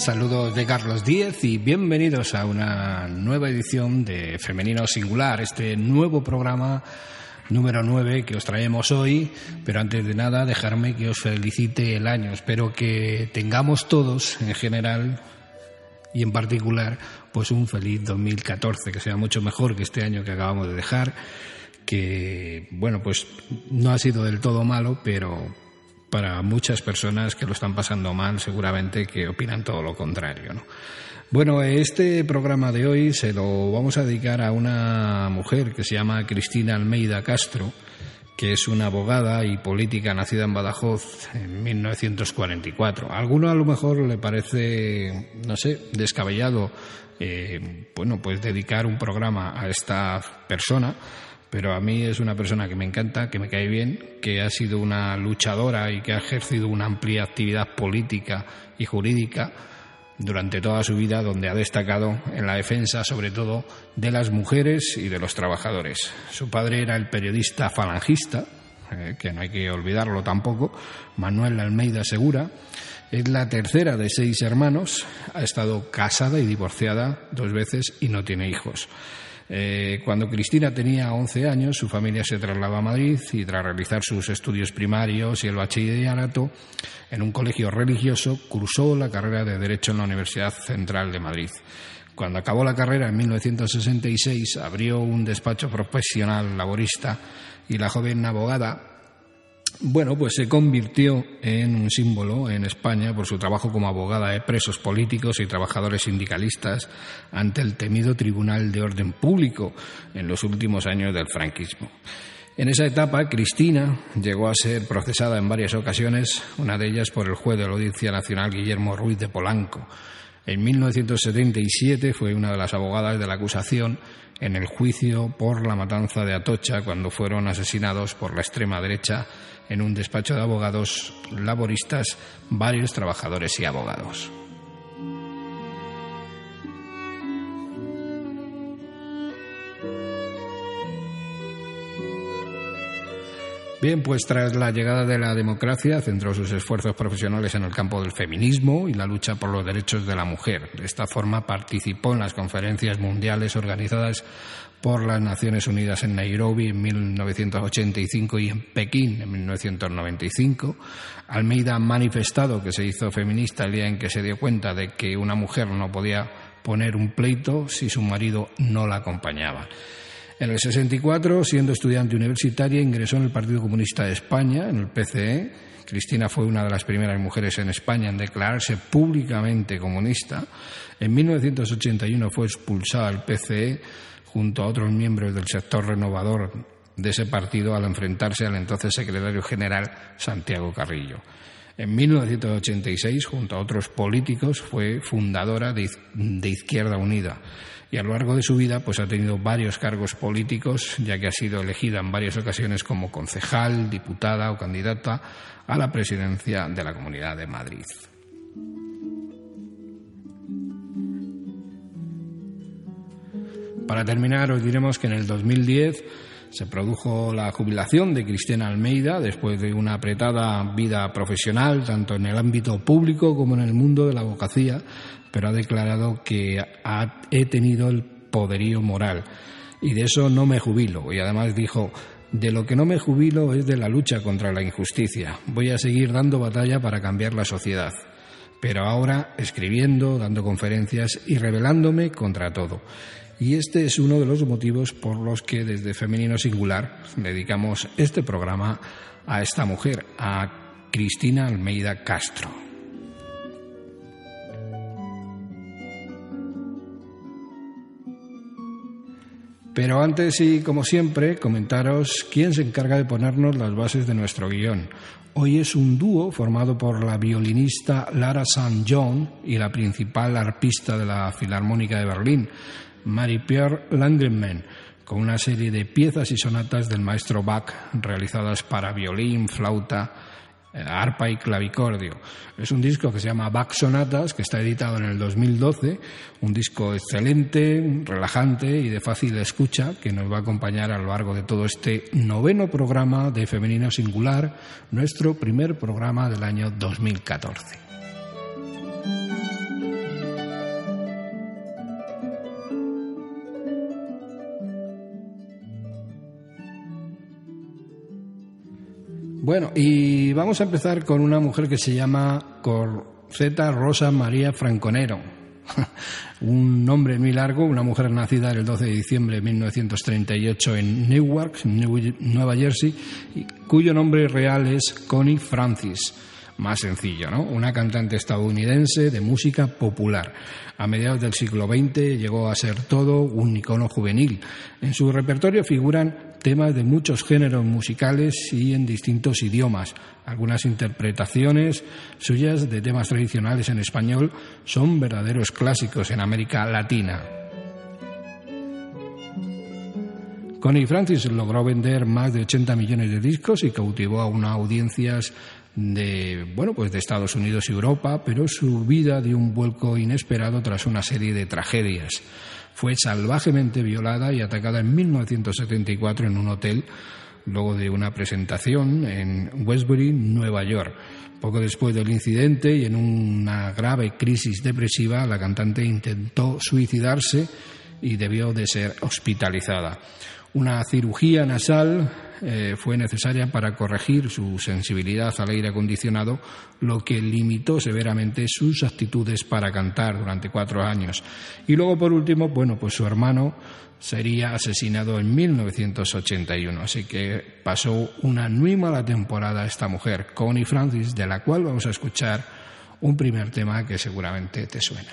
Saludos de Carlos Díez y bienvenidos a una nueva edición de Femenino Singular, este nuevo programa número 9 que os traemos hoy, pero antes de nada dejarme que os felicite el año. Espero que tengamos todos en general y en particular pues un feliz 2014, que sea mucho mejor que este año que acabamos de dejar, que bueno, pues no ha sido del todo malo, pero para muchas personas que lo están pasando mal, seguramente que opinan todo lo contrario. ¿no? Bueno, este programa de hoy se lo vamos a dedicar a una mujer que se llama Cristina Almeida Castro, que es una abogada y política nacida en Badajoz en 1944. A alguno a lo mejor le parece, no sé, descabellado, eh, bueno, pues dedicar un programa a esta persona pero a mí es una persona que me encanta, que me cae bien, que ha sido una luchadora y que ha ejercido una amplia actividad política y jurídica durante toda su vida, donde ha destacado en la defensa sobre todo de las mujeres y de los trabajadores. Su padre era el periodista falangista, eh, que no hay que olvidarlo tampoco, Manuel Almeida Segura. Es la tercera de seis hermanos, ha estado casada y divorciada dos veces y no tiene hijos. Eh, cuando Cristina tenía 11 años, su familia se trasladó a Madrid y tras realizar sus estudios primarios y el bachillerato en un colegio religioso, cursó la carrera de Derecho en la Universidad Central de Madrid. Cuando acabó la carrera en 1966, abrió un despacho profesional laborista y la joven abogada bueno, pues se convirtió en un símbolo en España por su trabajo como abogada de presos políticos y trabajadores sindicalistas ante el temido Tribunal de Orden Público en los últimos años del franquismo. En esa etapa, Cristina llegó a ser procesada en varias ocasiones, una de ellas por el juez de la Audiencia Nacional Guillermo Ruiz de Polanco. En 1977 fue una de las abogadas de la acusación en el juicio por la matanza de Atocha cuando fueron asesinados por la extrema derecha en un despacho de abogados laboristas varios trabajadores y abogados. Bien, pues tras la llegada de la democracia centró sus esfuerzos profesionales en el campo del feminismo y la lucha por los derechos de la mujer. De esta forma participó en las conferencias mundiales organizadas por las Naciones Unidas en Nairobi en 1985 y en Pekín en 1995. Almeida ha manifestado que se hizo feminista el día en que se dio cuenta de que una mujer no podía poner un pleito si su marido no la acompañaba. En el 64, siendo estudiante universitaria, ingresó en el Partido Comunista de España, en el PCE. Cristina fue una de las primeras mujeres en España en declararse públicamente comunista. En 1981 fue expulsada del PCE junto a otros miembros del sector renovador de ese partido al enfrentarse al entonces secretario general Santiago Carrillo. En 1986, junto a otros políticos, fue fundadora de, Izquierda Unida y a lo largo de su vida pues ha tenido varios cargos políticos, ya que ha sido elegida en varias ocasiones como concejal, diputada o candidata a la presidencia de la Comunidad de Madrid. Para terminar, os diremos que en el 2010 se produjo la jubilación de Cristina Almeida después de una apretada vida profesional, tanto en el ámbito público como en el mundo de la abogacía, pero ha declarado que he tenido el poderío moral y de eso no me jubilo. Y además dijo, de lo que no me jubilo es de la lucha contra la injusticia. Voy a seguir dando batalla para cambiar la sociedad. Pero ahora escribiendo, dando conferencias y rebelándome contra todo. Y este es uno de los motivos por los que desde Femenino Singular dedicamos este programa a esta mujer, a Cristina Almeida Castro. Pero antes y como siempre, comentaros quién se encarga de ponernos las bases de nuestro guion. Hoy es un dúo formado por la violinista Lara St. John y la principal arpista de la Filarmónica de Berlín, Marie-Pierre Langenmann, con una serie de piezas y sonatas del maestro Bach realizadas para violín, flauta, eh, arpa y clavicordio. Es un disco que se llama Bach Sonatas, que está editado en el 2012, un disco excelente, relajante y de fácil escucha que nos va a acompañar a lo largo de todo este noveno programa de Femenino Singular, nuestro primer programa del año 2014. Bueno, y vamos a empezar con una mujer que se llama Corzeta Rosa María Franconero. un nombre muy largo, una mujer nacida el 12 de diciembre de 1938 en Newark, Nueva Jersey, cuyo nombre real es Connie Francis más sencillo, ¿no? Una cantante estadounidense de música popular. A mediados del siglo XX llegó a ser todo un icono juvenil. En su repertorio figuran temas de muchos géneros musicales y en distintos idiomas. Algunas interpretaciones suyas de temas tradicionales en español son verdaderos clásicos en América Latina. Connie Francis logró vender más de 80 millones de discos y cautivó a unas audiencias de bueno pues de Estados Unidos y Europa, pero su vida dio un vuelco inesperado tras una serie de tragedias. Fue salvajemente violada y atacada en 1974 en un hotel luego de una presentación en Westbury, Nueva York. Poco después del incidente y en una grave crisis depresiva, la cantante intentó suicidarse y debió de ser hospitalizada. Una cirugía nasal eh, fue necesaria para corregir su sensibilidad al aire acondicionado, lo que limitó severamente sus actitudes para cantar durante cuatro años. Y luego, por último, bueno, pues su hermano sería asesinado en 1981. Así que pasó una muy mala temporada esta mujer, Connie Francis, de la cual vamos a escuchar un primer tema que seguramente te suena.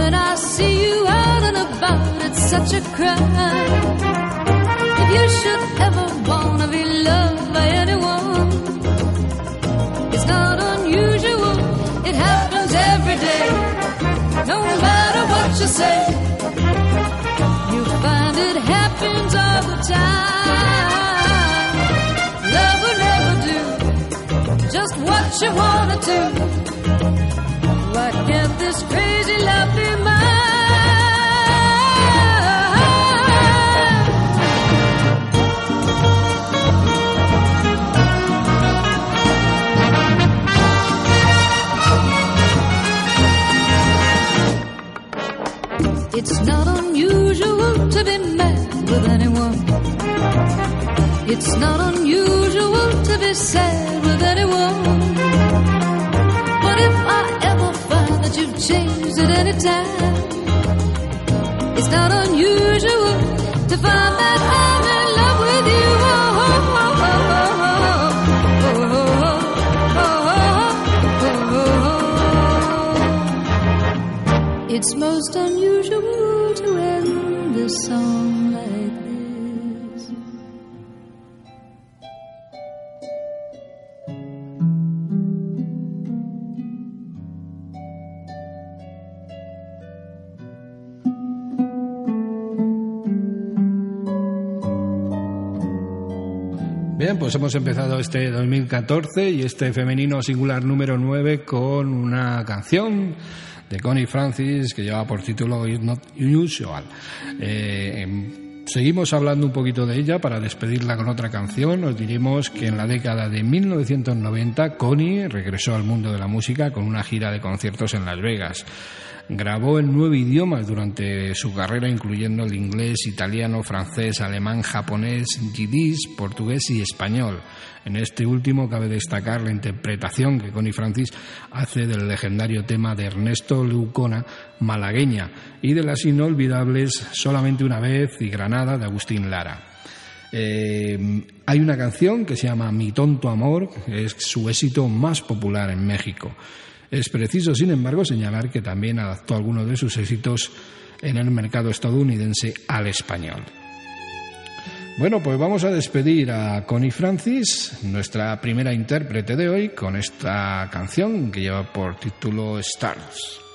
When I see you out and about, it's such a crime. If you should ever wanna be loved by anyone, it's not unusual. It happens every day. No matter what you say, you find it happens all the time. Love will never do just what you wanna do. Can't this crazy love be? It's not unusual to be mad with anyone. It's not unusual to be sad with anyone. That you've changed at any time, it's not unusual to find that I'm in love with you. Oh, oh, oh, it's most unusual pues hemos empezado este 2014 y este femenino singular número 9 con una canción de Connie Francis que lleva por título It's Not Unusual. Eh, seguimos hablando un poquito de ella para despedirla con otra canción. Os diremos que en la década de 1990 Connie regresó al mundo de la música con una gira de conciertos en Las Vegas. Grabó en nueve idiomas durante su carrera, incluyendo el inglés, italiano, francés, alemán, japonés, yiddish, portugués y español. En este último cabe destacar la interpretación que Connie Francis hace del legendario tema de Ernesto Leucona, Malagueña, y de las inolvidables Solamente una vez y Granada de Agustín Lara. Eh, hay una canción que se llama Mi tonto amor, que es su éxito más popular en México. Es preciso, sin embargo, señalar que también adaptó algunos de sus éxitos en el mercado estadounidense al español. Bueno, pues vamos a despedir a Connie Francis, nuestra primera intérprete de hoy, con esta canción que lleva por título Stars.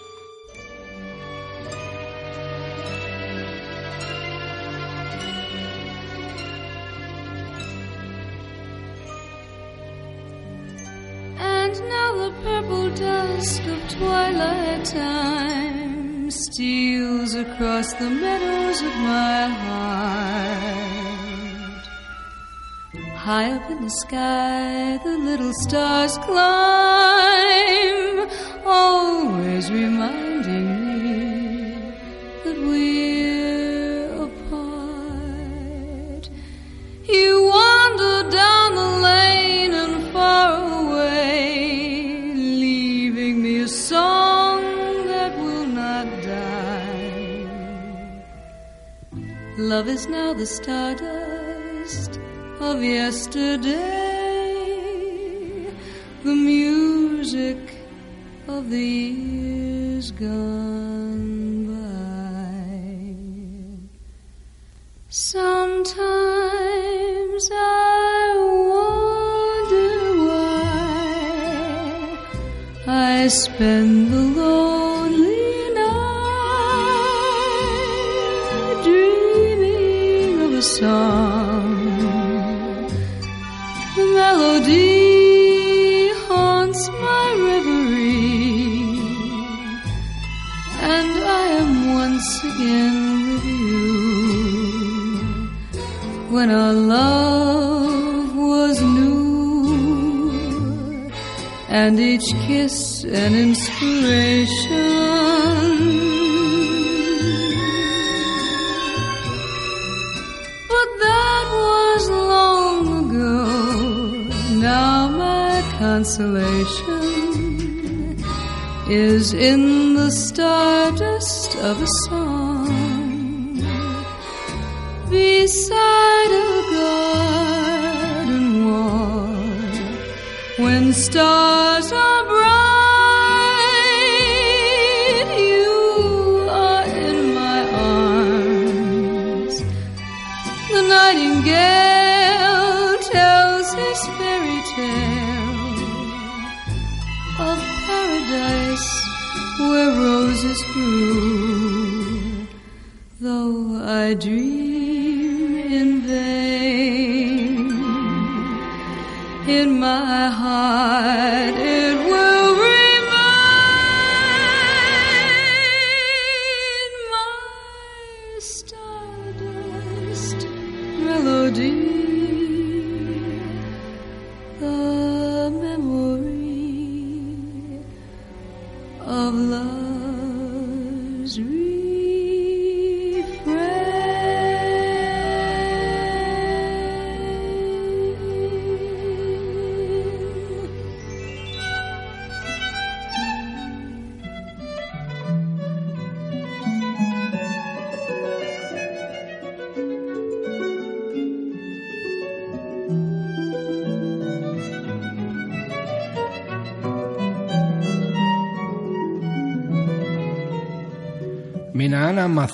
Time steals across the meadows of my heart. High up in the sky, the little stars climb, always reminding Love is now the stardust of yesterday, the music of the years gone by. Sometimes I wonder why I spend the lonely song. The melody haunts my reverie, and I am once again with you. When our love was new, and each kiss an inspiration. Consolation is in the stardust of a song. Beside a garden wall when stars are my heart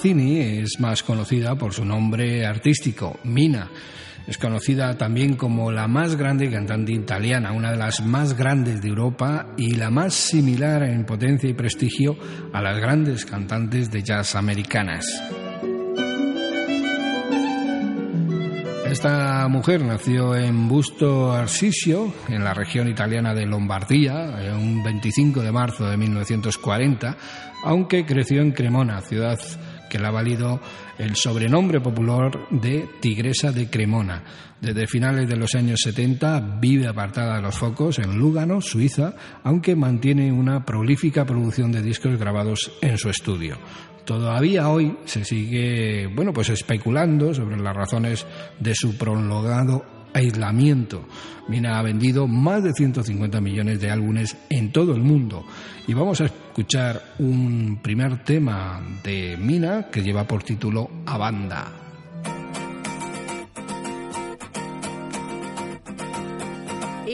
Mazzini es más conocida por su nombre artístico, Mina. Es conocida también como la más grande cantante italiana, una de las más grandes de Europa y la más similar en potencia y prestigio a las grandes cantantes de jazz americanas. Esta mujer nació en Busto Arsizio, en la región italiana de Lombardía, un 25 de marzo de 1940, aunque creció en Cremona, ciudad que le ha valido el sobrenombre popular de Tigresa de Cremona. Desde finales de los años 70 vive apartada de los focos en Lugano, Suiza, aunque mantiene una prolífica producción de discos grabados en su estudio. Todavía hoy se sigue, bueno, pues especulando sobre las razones de su prolongado aislamiento. Mina ha vendido más de 150 millones de álbumes en todo el mundo. Y vamos a escuchar un primer tema de Mina que lleva por título A Banda.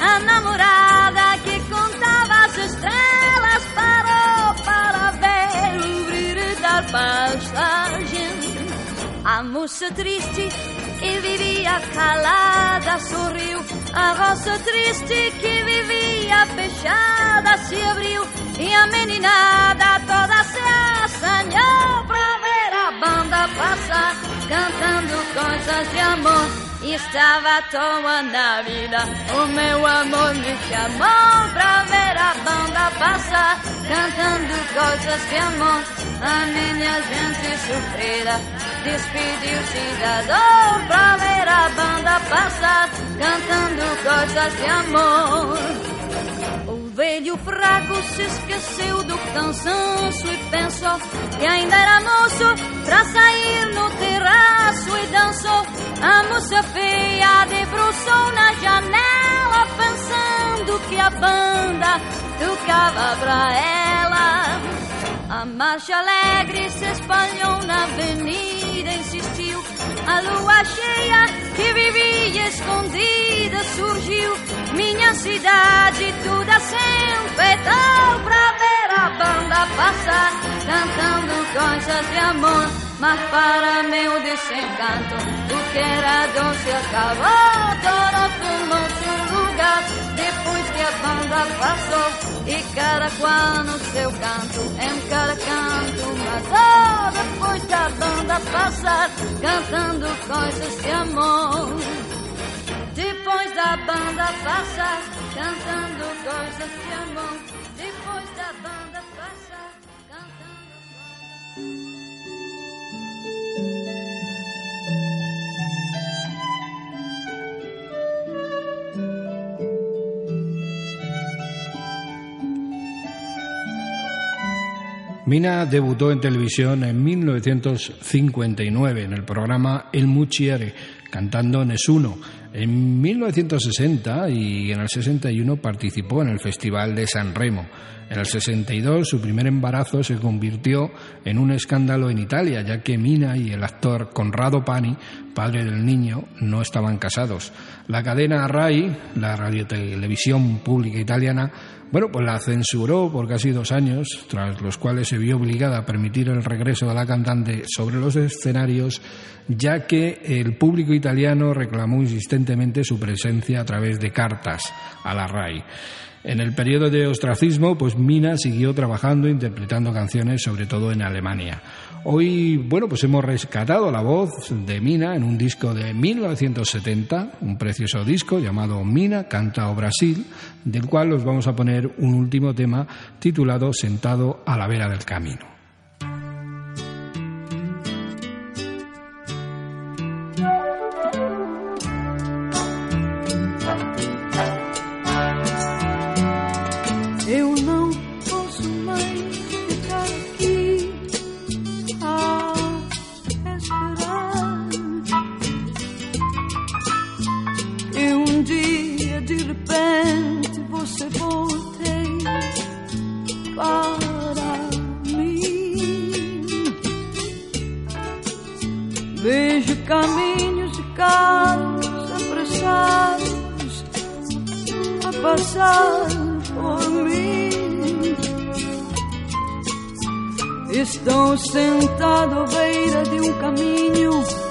A namorada que contava as estrelas parou para ver o brilho da paisagem. A moça triste que vivia calada sorriu. A roça triste que vivia fechada se abriu. E a meninada toda se assanhou pra ver a banda passar, cantando coisas de amor. Estava à toa na vida, o meu amor me chamou pra ver a banda passar, cantando coisas de amor. A minha gente sofrida despediu-se da dor pra ver a banda passar, cantando coisas de amor velho fraco se esqueceu do cansaço e pensou que ainda era moço pra sair no terraço e dançou. A moça feia debruçou na janela pensando que a banda tocava pra ela. A marcha alegre se espalhou na avenida, insistiu. A lua cheia que vivia escondida surgiu. Minha cidade toda se enfeitou pra ver a banda passar, cantando coisas de amor. Mas para meu desencanto, o que era doce acabou, todo tomou-se lugar. Depois que a banda passou, e cada qual no seu canto, em cada canto matou. Depois que a banda passar, cantando coisas de amor. Depois da banda passar, cantando coisas de amor. Depois da banda passar, cantando. Mina debutó en televisión en 1959 en el programa El Muchiere, cantando Nesuno. En 1960 y en el 61 participó en el Festival de San Remo. En el 62 su primer embarazo se convirtió en un escándalo en Italia, ya que Mina y el actor Conrado Pani, padre del niño, no estaban casados. La cadena RAI, la radiotelevisión pública italiana, bueno, pues la censuró por casi dos años, tras los cuales se vio obligada a permitir el regreso de la cantante sobre los escenarios, ya que el público italiano reclamó insistentemente su presencia a través de cartas a la RAI. En el periodo de ostracismo, pues Mina siguió trabajando, interpretando canciones, sobre todo en Alemania. Hoy, bueno, pues hemos rescatado la voz de Mina en un disco de 1970, un precioso disco llamado Mina Canta o Brasil, del cual os vamos a poner un último tema titulado Sentado a la vera del camino. repente você voltei para mim. Vejo caminhos e carros apressados a passar por mim. Estou sentado à beira de um caminho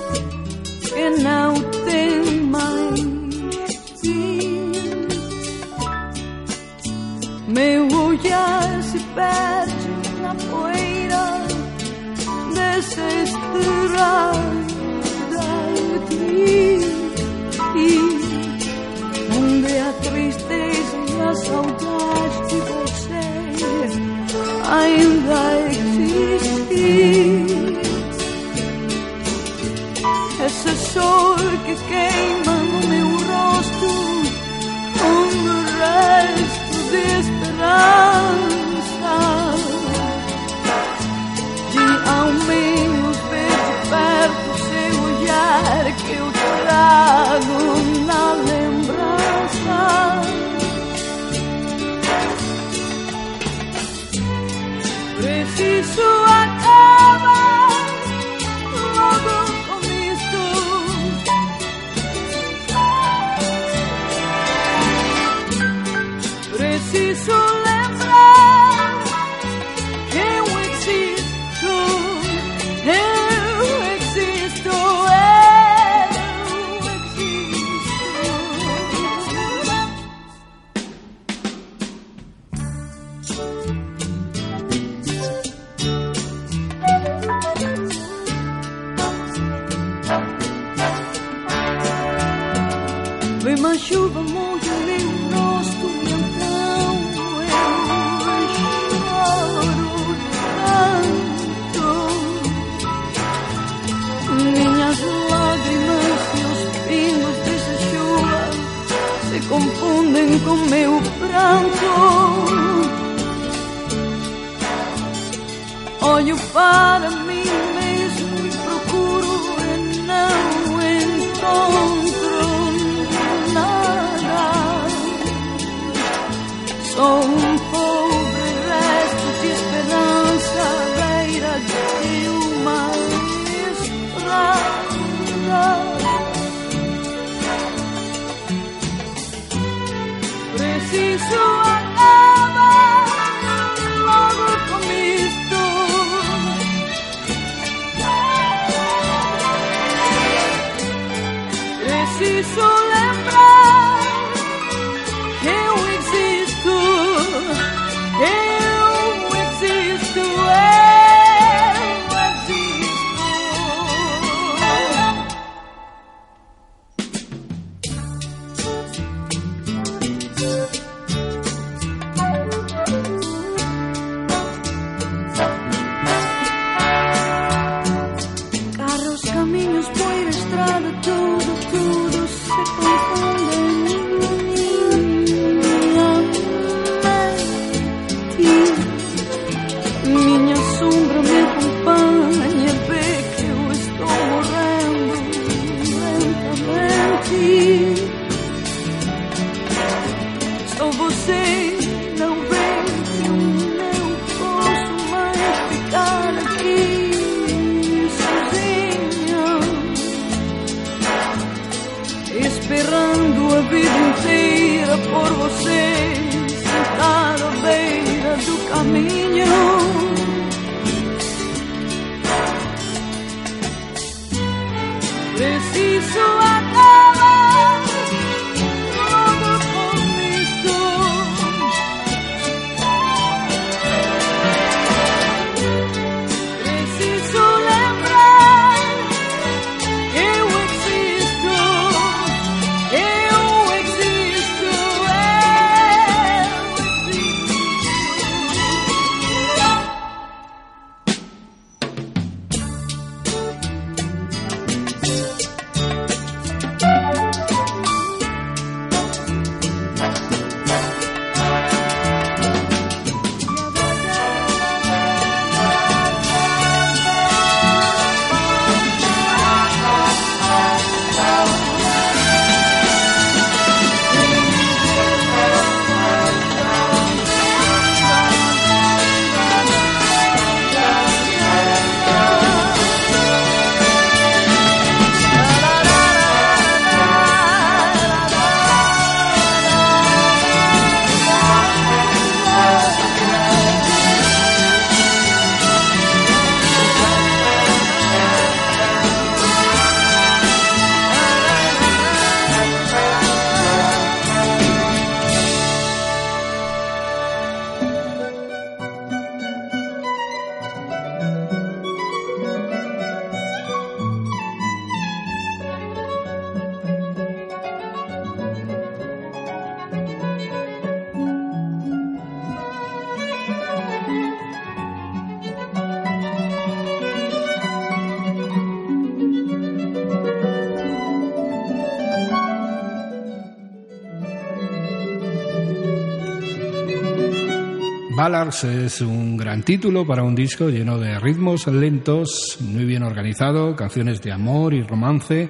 Es un gran título para un disco lleno de ritmos lentos, muy bien organizado, canciones de amor y romance,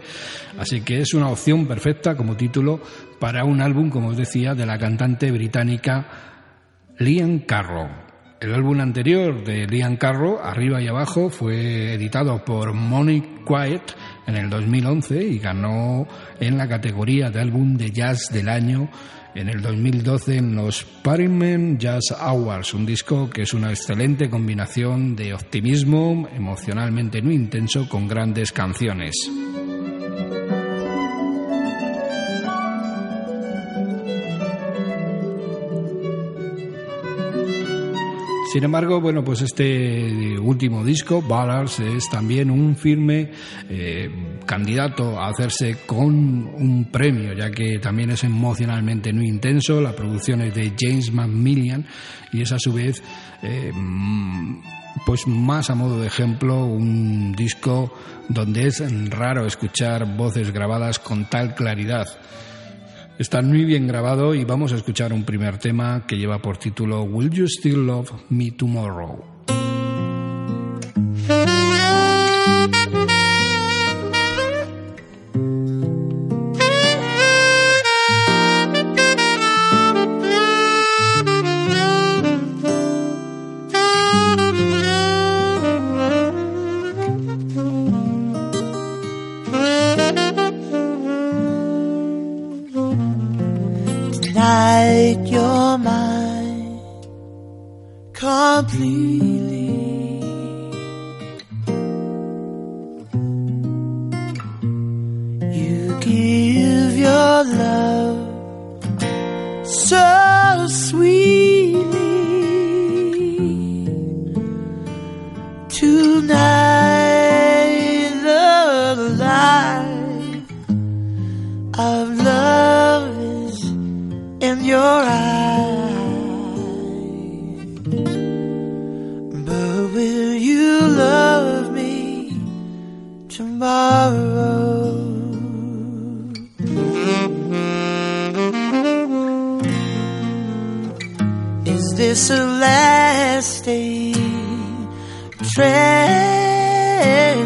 así que es una opción perfecta como título para un álbum, como os decía, de la cantante británica Liam Carroll. El álbum anterior de Liam Carroll, Arriba y Abajo, fue editado por Money Quiet en el 2011 y ganó en la categoría de álbum de jazz del año en el 2012 en los Parliament Jazz Awards, un disco que es una excelente combinación de optimismo emocionalmente muy intenso con grandes canciones. Sin embargo, bueno, pues este último disco, Ballads, es también un firme eh, candidato a hacerse con un premio, ya que también es emocionalmente muy intenso. La producción es de James Macmillan y es a su vez, eh, pues más a modo de ejemplo, un disco donde es raro escuchar voces grabadas con tal claridad. Está muy bien grabado y vamos a escuchar un primer tema que lleva por título Will You Still Love Me Tomorrow?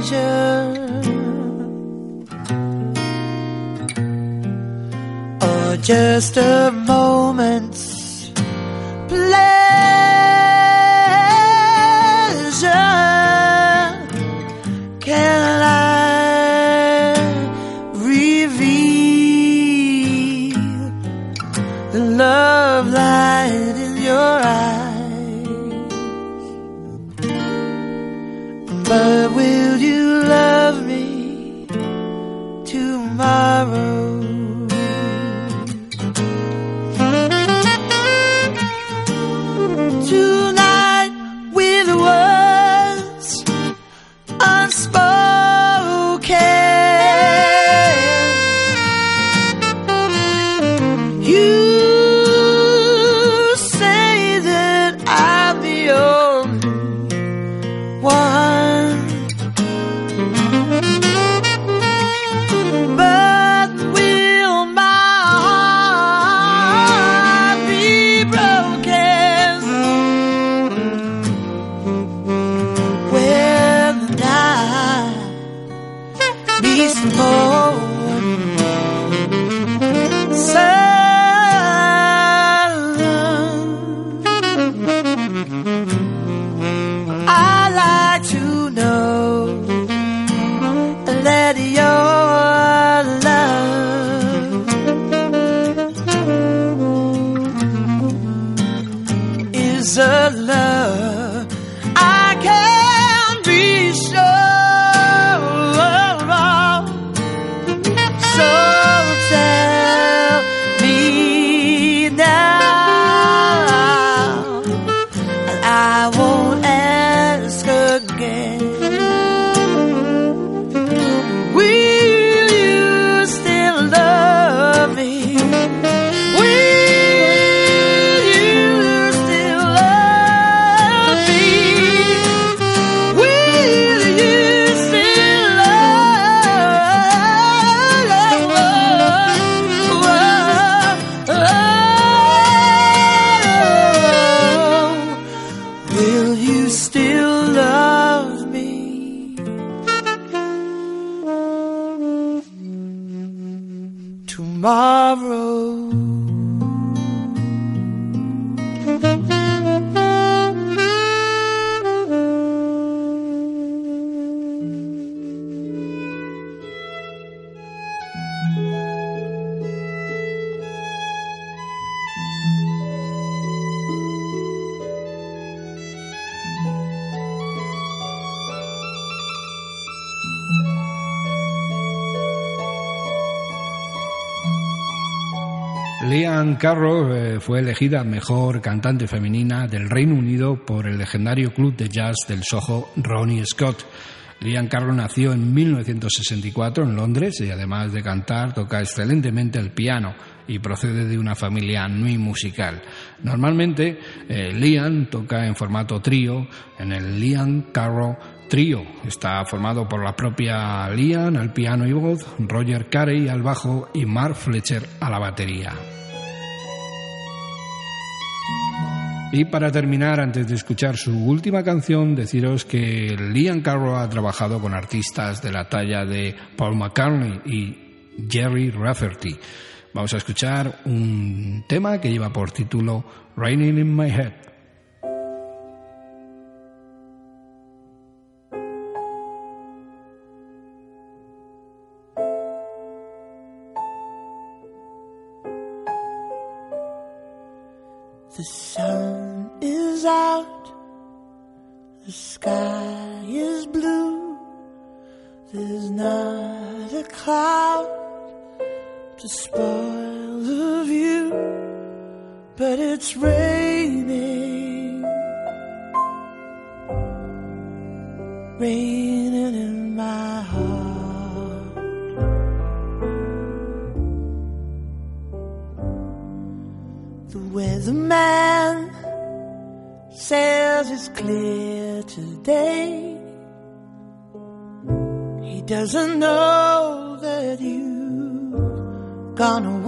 danger, or just a moment's Carroll eh, fue elegida mejor cantante femenina del Reino Unido por el legendario club de jazz del Soho Ronnie Scott. Liam Carroll nació en 1964 en Londres y además de cantar toca excelentemente el piano y procede de una familia muy musical. Normalmente eh, Liam toca en formato trío en el Liam Carroll Trío. Está formado por la propia Liam al piano y voz, Roger Carey al bajo y Mark Fletcher a la batería. Y para terminar, antes de escuchar su última canción, deciros que Liam Carroll ha trabajado con artistas de la talla de Paul McCartney y Jerry Rafferty. Vamos a escuchar un tema que lleva por título Raining in My Head. The sky is blue, there's not a cloud to spoil the view, but it's raining, Doesn't know that you've gone away.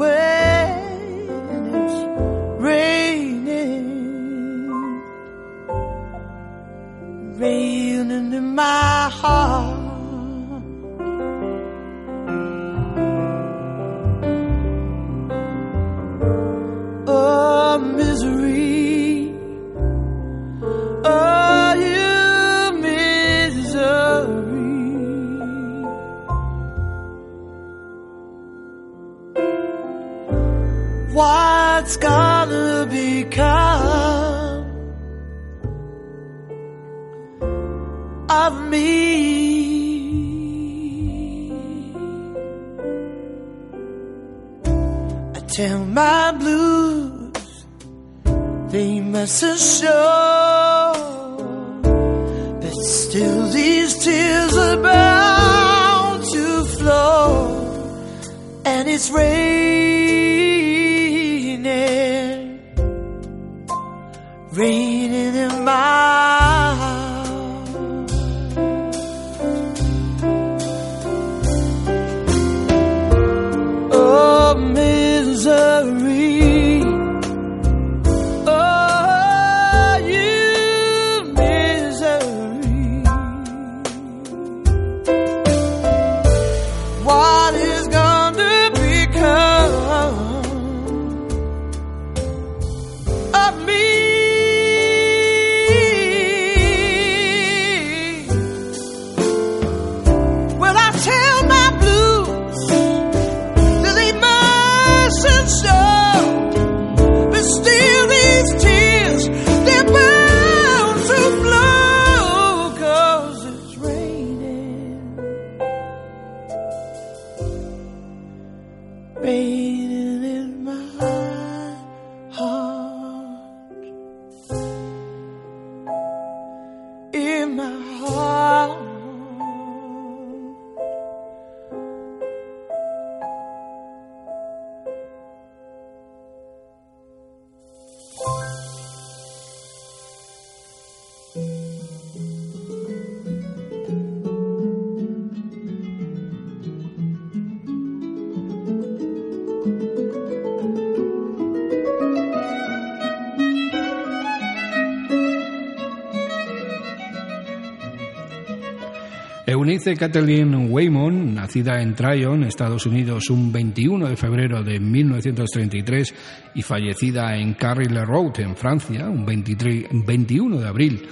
Kathleen Waymon, nacida en Tryon, Estados Unidos, un 21 de febrero de 1933 y fallecida en Carry-le Road, en Francia, un 23 21 de abril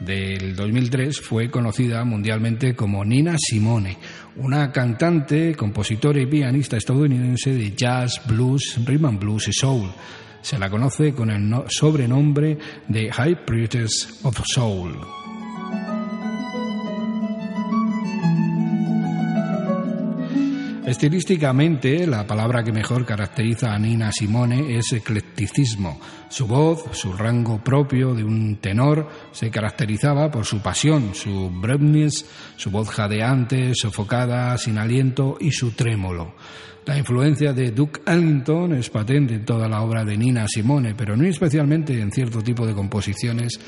del 2003, fue conocida mundialmente como Nina Simone, una cantante, compositora y pianista estadounidense de jazz, blues, rhythm and blues y soul. Se la conoce con el no- sobrenombre de High Priestess of Soul. Estilísticamente, la palabra que mejor caracteriza a Nina Simone es eclecticismo. Su voz, su rango propio de un tenor, se caracterizaba por su pasión, su breadness, su voz jadeante, sofocada, sin aliento y su trémolo. La influencia de Duke Ellington es patente en toda la obra de Nina Simone, pero no especialmente en cierto tipo de composiciones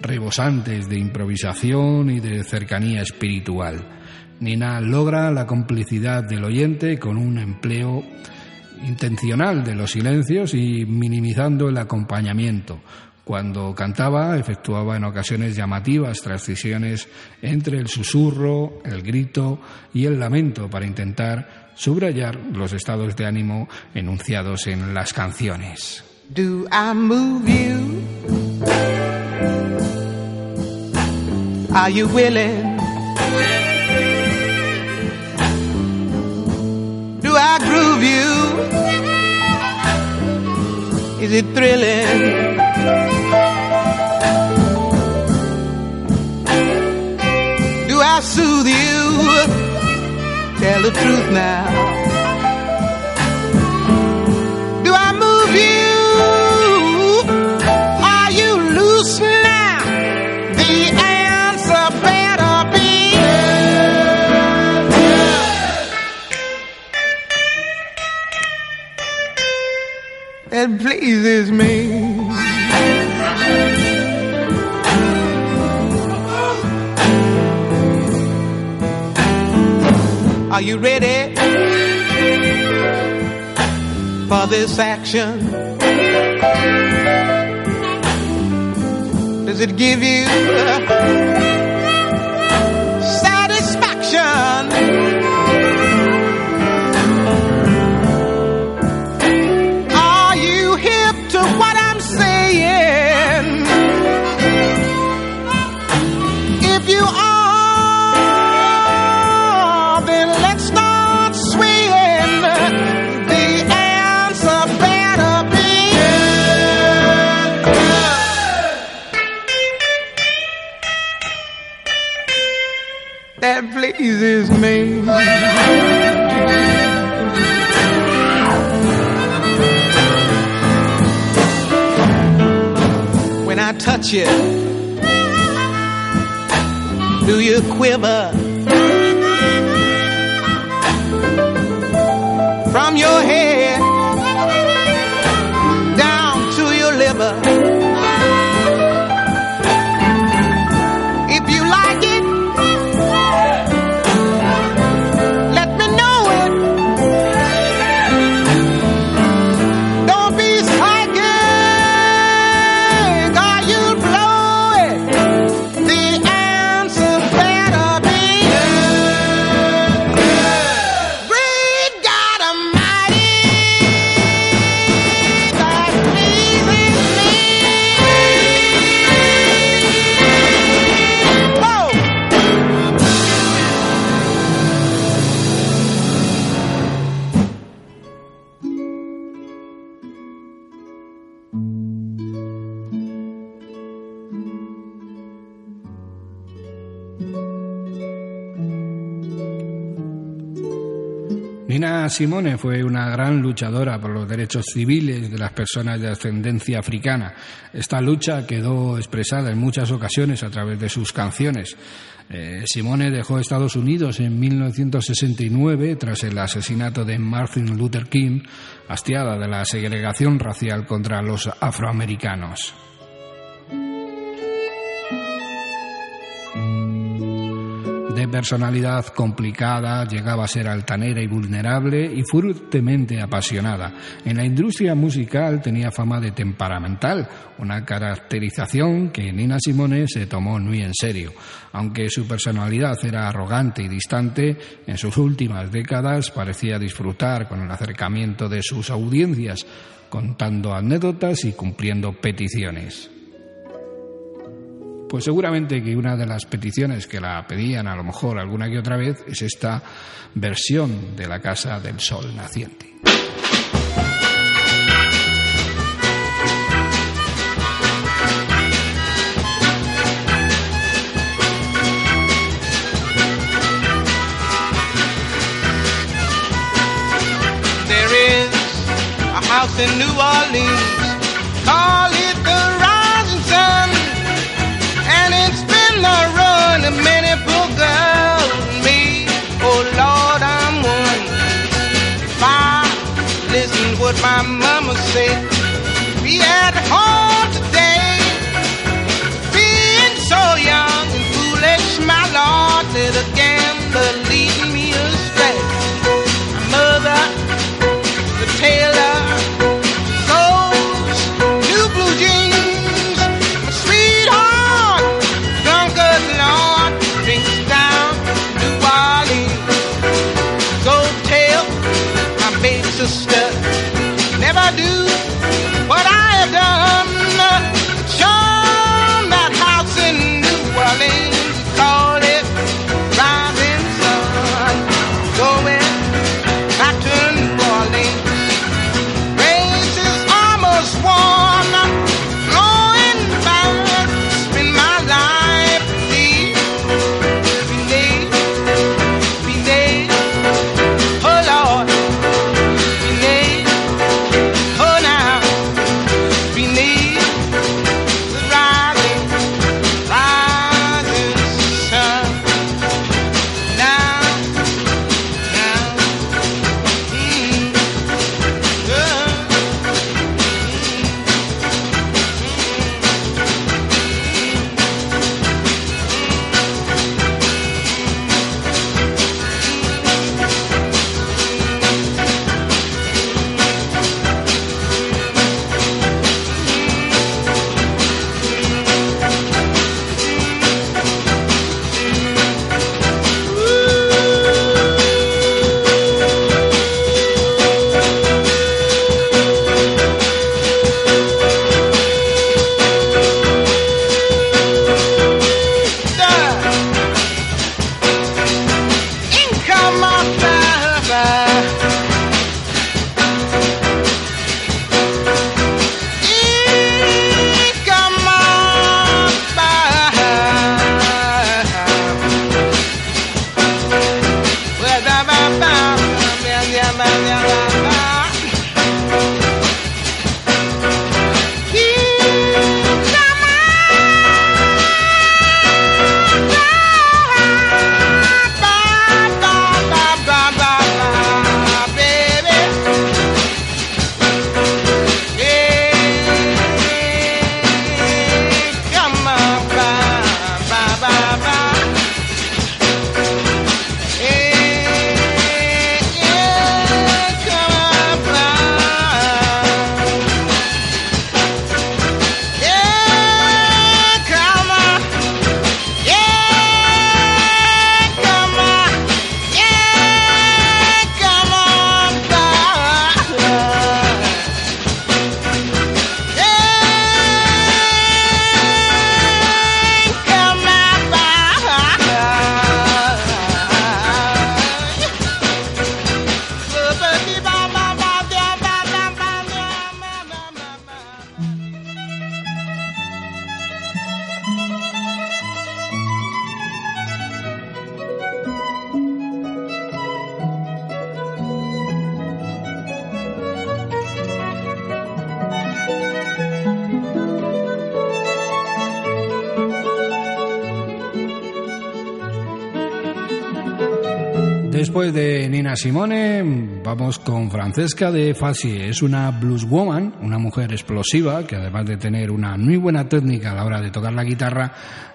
rebosantes de improvisación y de cercanía espiritual. Nina logra la complicidad del oyente con un empleo intencional de los silencios y minimizando el acompañamiento. Cuando cantaba, efectuaba en ocasiones llamativas transiciones entre el susurro, el grito y el lamento para intentar subrayar los estados de ánimo enunciados en las canciones. Do I move you? Are you willing? You? Is it thrilling? Do I soothe you? Tell the truth now. That pleases me. Are you ready for this action? Does it give you pleases me. When I touch you, do you quiver? Simone fue una gran luchadora por los derechos civiles de las personas de ascendencia africana. Esta lucha quedó expresada en muchas ocasiones a través de sus canciones. Eh, Simone dejó Estados Unidos en 1969 tras el asesinato de Martin Luther King, hastiada de la segregación racial contra los afroamericanos. De personalidad complicada, llegaba a ser altanera y vulnerable y fuertemente apasionada. En la industria musical tenía fama de temperamental, una caracterización que Nina Simone se tomó muy en serio. Aunque su personalidad era arrogante y distante, en sus últimas décadas parecía disfrutar con el acercamiento de sus audiencias, contando anécdotas y cumpliendo peticiones. Pues seguramente que una de las peticiones que la pedían a lo mejor alguna que otra vez es esta versión de la Casa del Sol Naciente. In New Orleans, what my mama said, be at home today. Being so young and foolish, my Lord, a gambler Francesca de Fassi. Es una blueswoman, una mujer explosiva que además de tener una muy buena técnica a la hora de tocar la guitarra,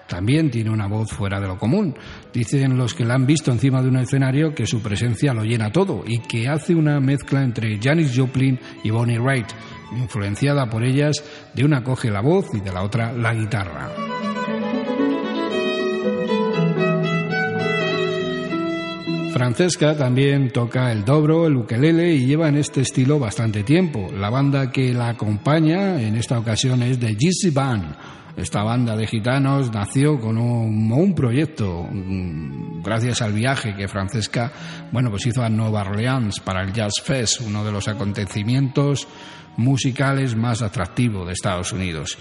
también tiene una voz fuera de lo común. Dicen los que la han visto encima de un escenario que su presencia lo llena todo y que hace una mezcla entre Janis Joplin y Bonnie Wright, influenciada por ellas, de una coge la voz y de la otra la guitarra. Francesca también toca el dobro, el ukelele y lleva en este estilo bastante tiempo. La banda que la acompaña en esta ocasión es The Gypsy Band. Esta banda de gitanos nació con un, un proyecto mm, gracias al viaje que Francesca, bueno, pues hizo a Nueva Orleans para el Jazz Fest, uno de los acontecimientos musicales más atractivos de Estados Unidos.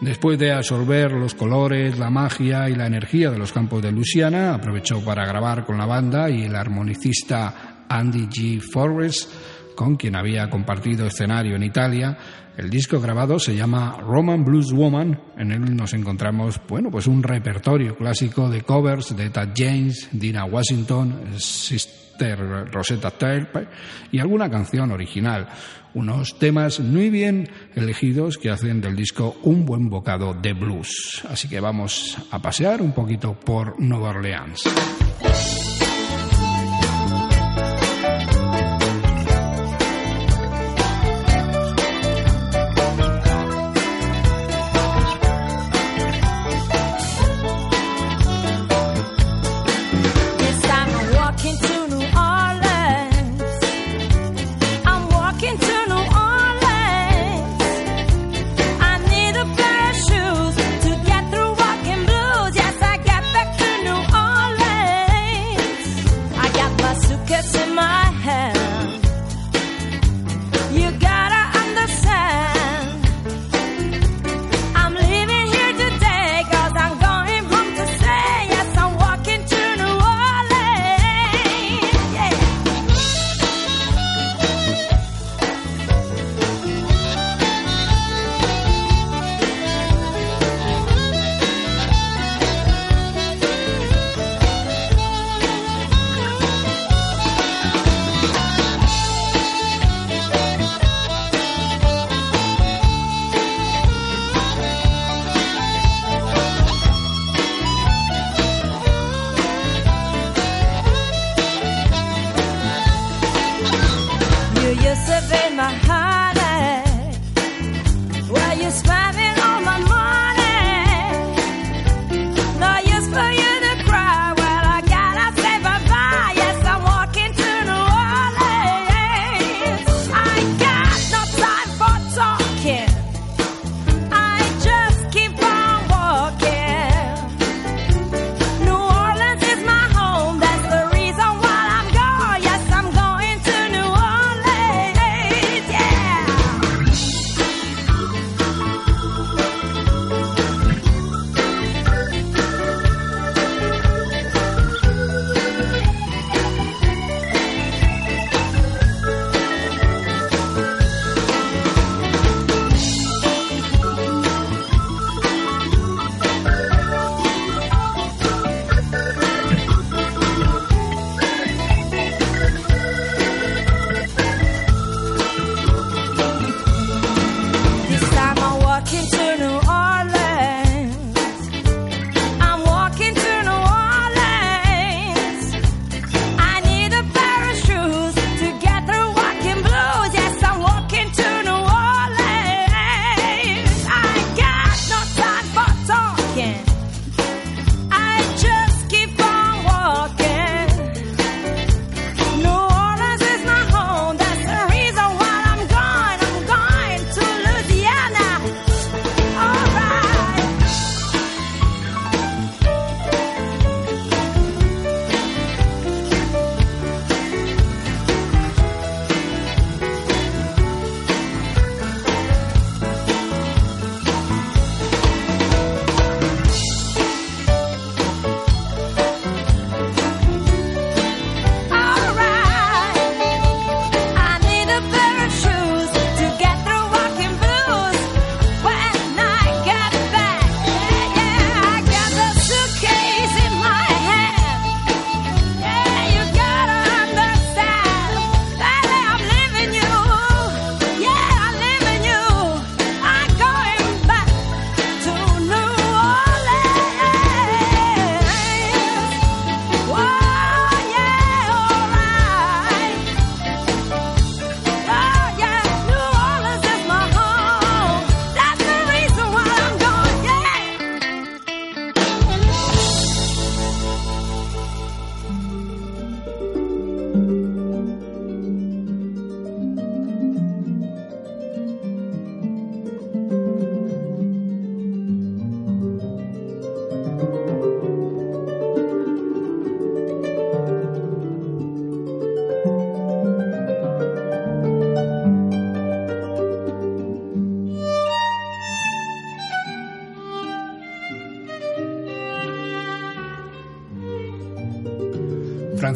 Después de absorber los colores, la magia y la energía de los campos de Luisiana, aprovechó para grabar con la banda y el armonicista Andy G. Forrest con quien había compartido escenario en Italia. El disco grabado se llama Roman Blues Woman. En él nos encontramos, bueno, pues un repertorio clásico de covers de Tad James, Dina Washington, Sister Rosetta Tharpe y alguna canción original. Unos temas muy bien elegidos que hacen del disco un buen bocado de blues. Así que vamos a pasear un poquito por Nueva Orleans.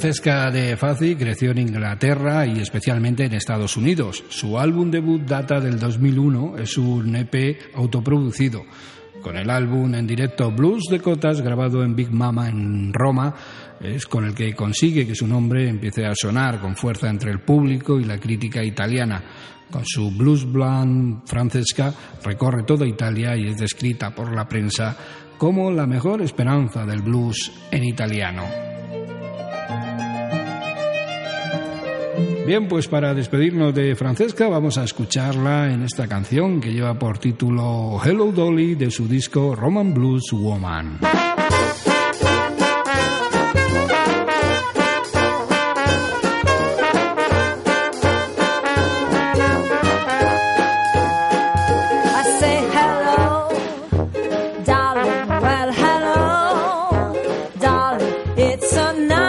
Francesca de Fazi creció en Inglaterra y especialmente en Estados Unidos. Su álbum debut data del 2001, es un EP autoproducido. Con el álbum en directo Blues de Cotas, grabado en Big Mama en Roma, es con el que consigue que su nombre empiece a sonar con fuerza entre el público y la crítica italiana. Con su blues blonde, Francesca recorre toda Italia y es descrita por la prensa como la mejor esperanza del blues en italiano. Bien, pues para despedirnos de Francesca vamos a escucharla en esta canción que lleva por título Hello Dolly de su disco Roman Blues Woman. Una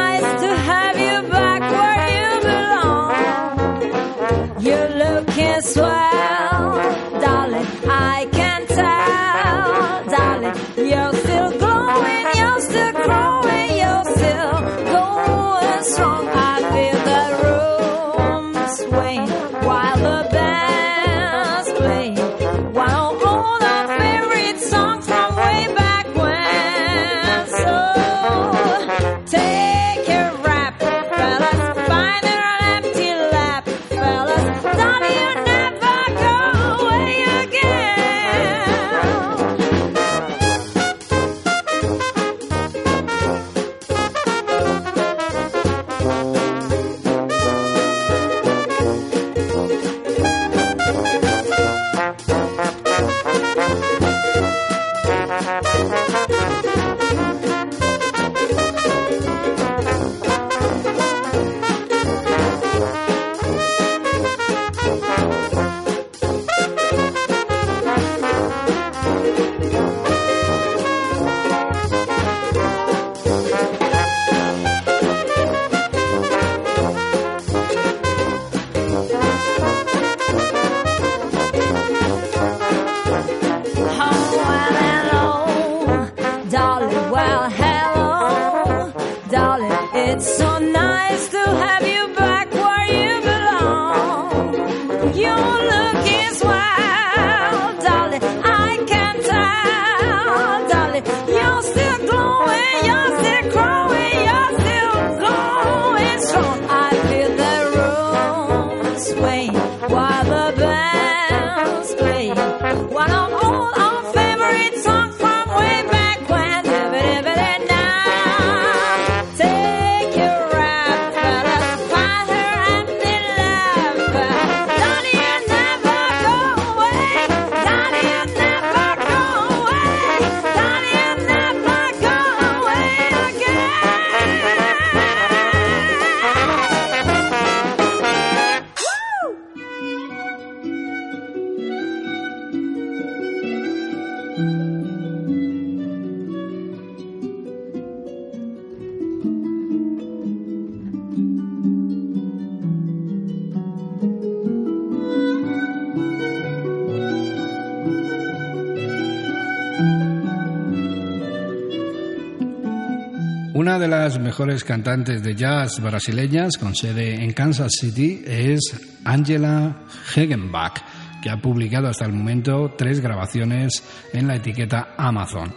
de las mejores cantantes de jazz brasileñas con sede en Kansas City es Angela Hegenbach, que ha publicado hasta el momento tres grabaciones en la etiqueta Amazon.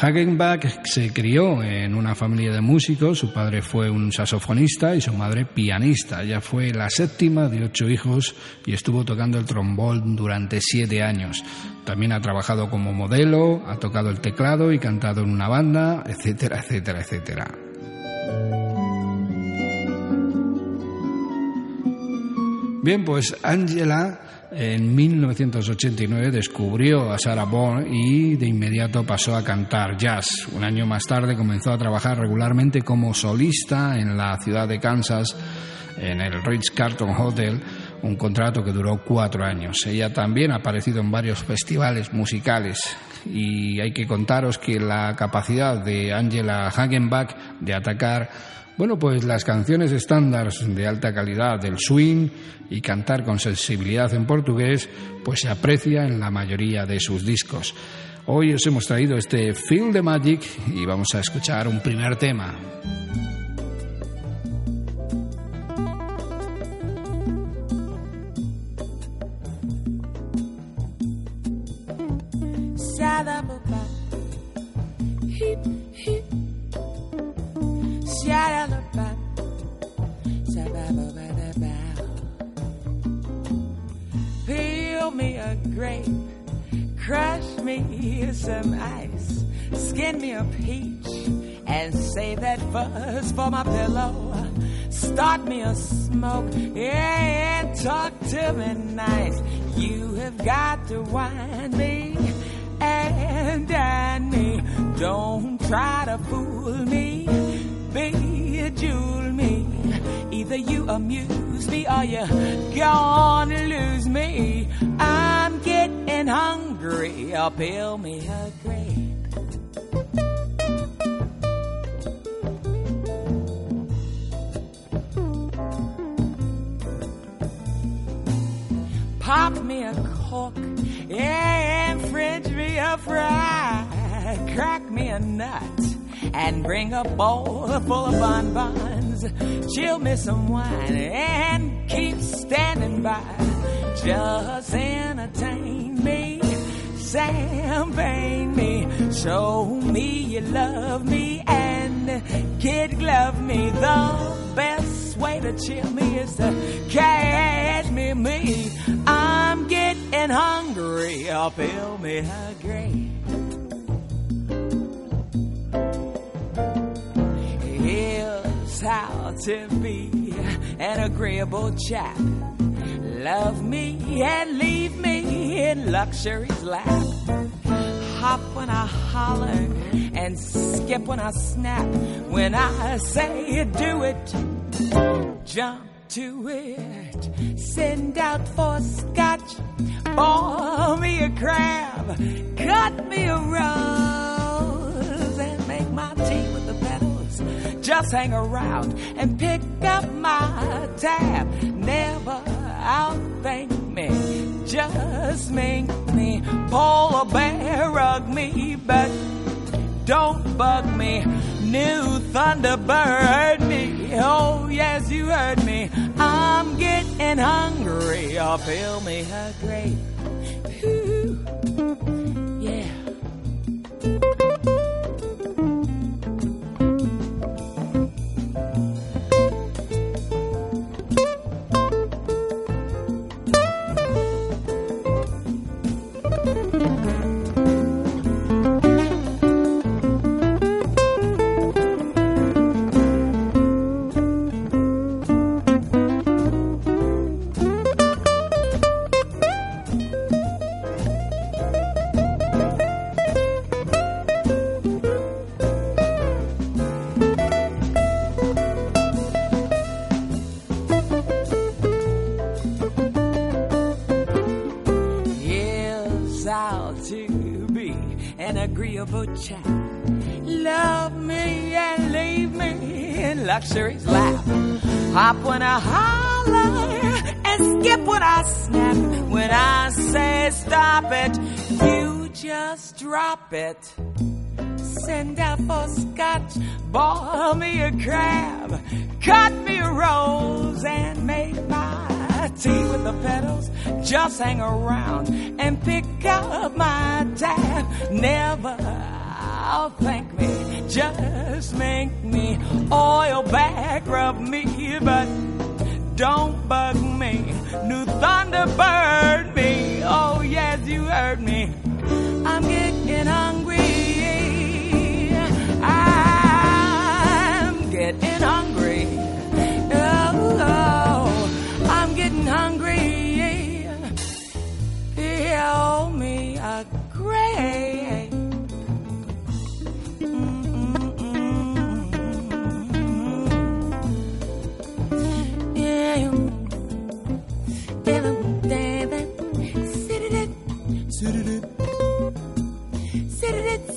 Hagenbach se crió en una familia de músicos, su padre fue un saxofonista y su madre pianista. Ella fue la séptima de ocho hijos y estuvo tocando el trombón durante siete años. También ha trabajado como modelo, ha tocado el teclado y cantado en una banda, etcétera, etcétera, etcétera. Bien, pues Angela en 1989 descubrió a Sarah Vaughan y de inmediato pasó a cantar jazz. Un año más tarde comenzó a trabajar regularmente como solista en la ciudad de Kansas, en el Ritz Carlton Hotel, un contrato que duró cuatro años. Ella también ha aparecido en varios festivales musicales y hay que contaros que la capacidad de Angela Hagenbach de atacar bueno, pues las canciones estándar de alta calidad del swing y cantar con sensibilidad en portugués, pues se aprecia en la mayoría de sus discos. Hoy os hemos traído este Feel the Magic y vamos a escuchar un primer tema. Me a grape, crush me some ice, skin me a peach, and save that fuzz for my pillow. Start me a smoke, yeah, and talk to me nice. You have got to wind me and dine me. Don't try to fool me, bejewel me. Either you amuse me or you're gonna lose me. I'm getting hungry, or peel me a grape. Pop me a cork, yeah, and fringe me a fry. Crack me a nut, and bring a bowl full of bonbons. Chill me some wine, and keep standing by. Just entertain me, champagne me, show me you love me, and kid glove me. The best way to chill me is to catch me, me. I'm getting hungry, or fill me a how to be an agreeable chap. Love me and leave me in luxury's lap. Hop when I holler and skip when I snap. When I say do it, jump to it. Send out for scotch, pour me a crab, cut me a rose, and make my Just hang around and pick up my tab. Never outthink me, just make me pull a bear rug me, but don't bug me. New Thunderbird me. Oh, yes, you heard me. I'm getting hungry. Oh, fill me a grape. Love me and leave me in luxury's lap. Hop when I holler and skip when I snap. When I say stop it, you just drop it. Send out for scotch, boil me a crab, cut me a rose, and make my tea with the petals. Just hang around and pick up my tab. Never I'll thank me, just make me oil back rub me, but don't bug me. New Thunderbird me. Oh yes, you heard me. I'm getting hungry.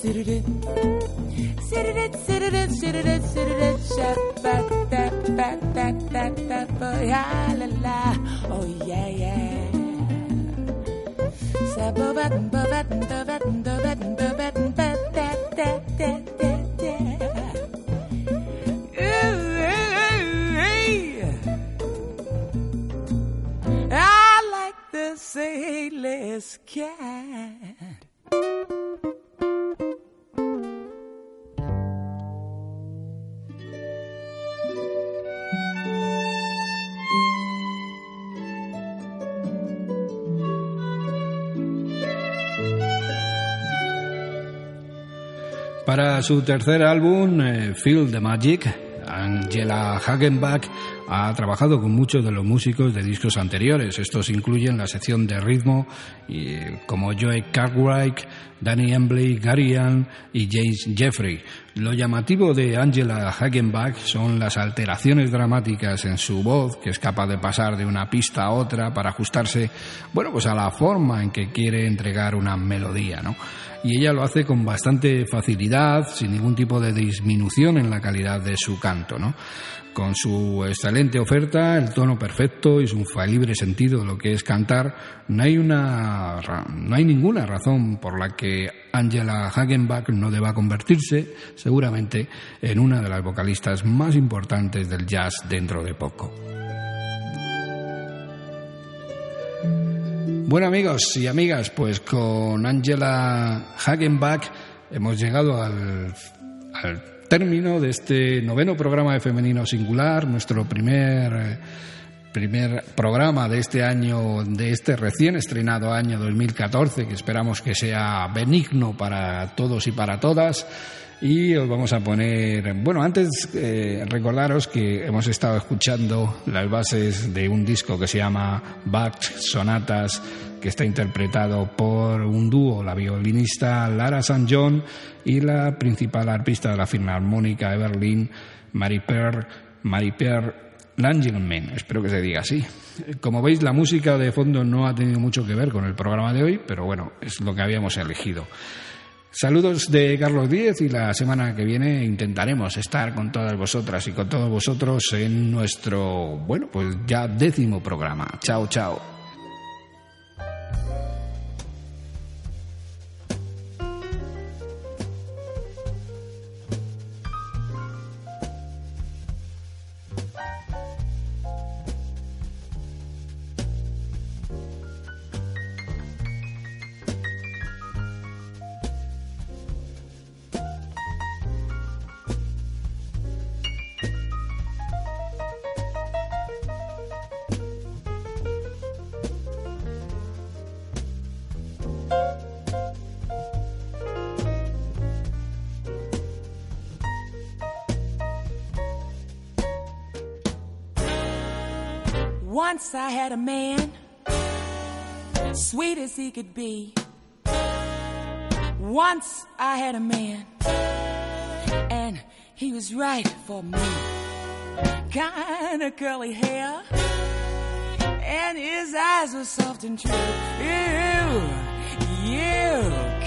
sit it, sit it, sit it, sit it, sit it, shat back, back, back, back, back, back, boy, ha la la, oh yeah yeah. Sabobat, bobat, bobat, bobat. Su tercer álbum, eh, Feel the Magic, Angela Hagenbach ha trabajado con muchos de los músicos de discos anteriores. Estos incluyen la sección de ritmo y, como Joe Cartwright, Danny Embley, Gary Ann y James Jeffrey. Lo llamativo de Angela Hagenbach son las alteraciones dramáticas en su voz, que es capaz de pasar de una pista a otra para ajustarse, bueno, pues a la forma en que quiere entregar una melodía, ¿no? Y ella lo hace con bastante facilidad, sin ningún tipo de disminución en la calidad de su canto, ¿no? con su excelente oferta, el tono perfecto y su infalible sentido de lo que es cantar, no hay, una, no hay ninguna razón por la que Angela Hagenbach no deba convertirse, seguramente, en una de las vocalistas más importantes del jazz dentro de poco. Bueno amigos y amigas, pues con Angela Hagenbach hemos llegado al, al término de este noveno programa de Femenino Singular, nuestro primer, primer programa de este año, de este recién estrenado año 2014, que esperamos que sea benigno para todos y para todas. Y os vamos a poner, bueno, antes eh, recordaros que hemos estado escuchando las bases de un disco que se llama Bach Sonatas que está interpretado por un dúo, la violinista Lara San John y la principal arpista de la Filarmónica de Berlín, Marie-Pierre Langelmann, espero que se diga así. Como veis, la música de fondo no ha tenido mucho que ver con el programa de hoy, pero bueno, es lo que habíamos elegido. Saludos de Carlos Díez y la semana que viene intentaremos estar con todas vosotras y con todos vosotros en nuestro, bueno, pues ya décimo programa. Chao, chao. Be. Once I had a man, and he was right for me. Kinda curly hair, and his eyes were soft and true. You, you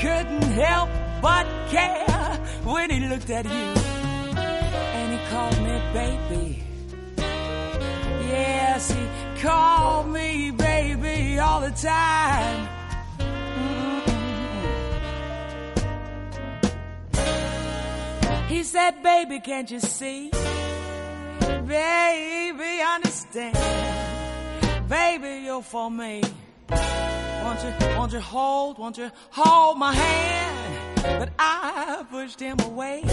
couldn't help but care when he looked at you, and he called me baby. Yes, he called me baby all the time. He said, baby, can't you see? Baby, understand. Baby, you're for me. Won't you, won't you hold, won't you hold my hand? But I pushed him away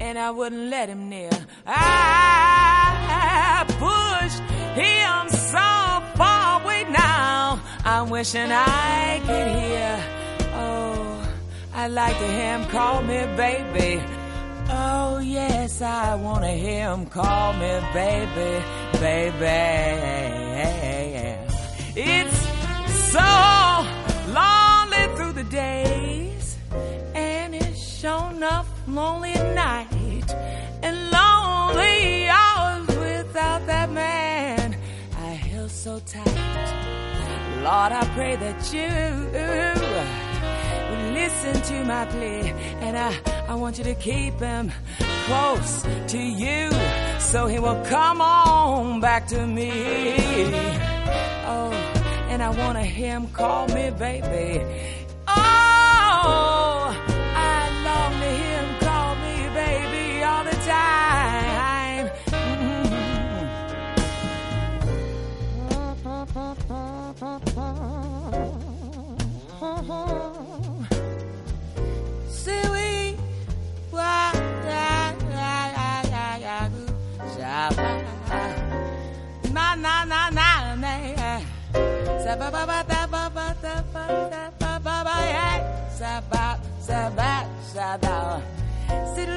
and I wouldn't let him near. I pushed him so far away now. I'm wishing I could hear. I'd like to hear him call me baby. Oh, yes, I want to hear him call me baby, baby. It's so lonely through the days, and it's shown up lonely at night, and lonely hours without that man I feel so tight. Lord, I pray that you listen to my plea. And I, I want you to keep him close to you so he will come on back to me. Oh, and I want to hear him call me baby. Oh, na na na na na, sa ba ba ba da ba ba da ba da ba ba ba sa ba sa ba sa da da. Sit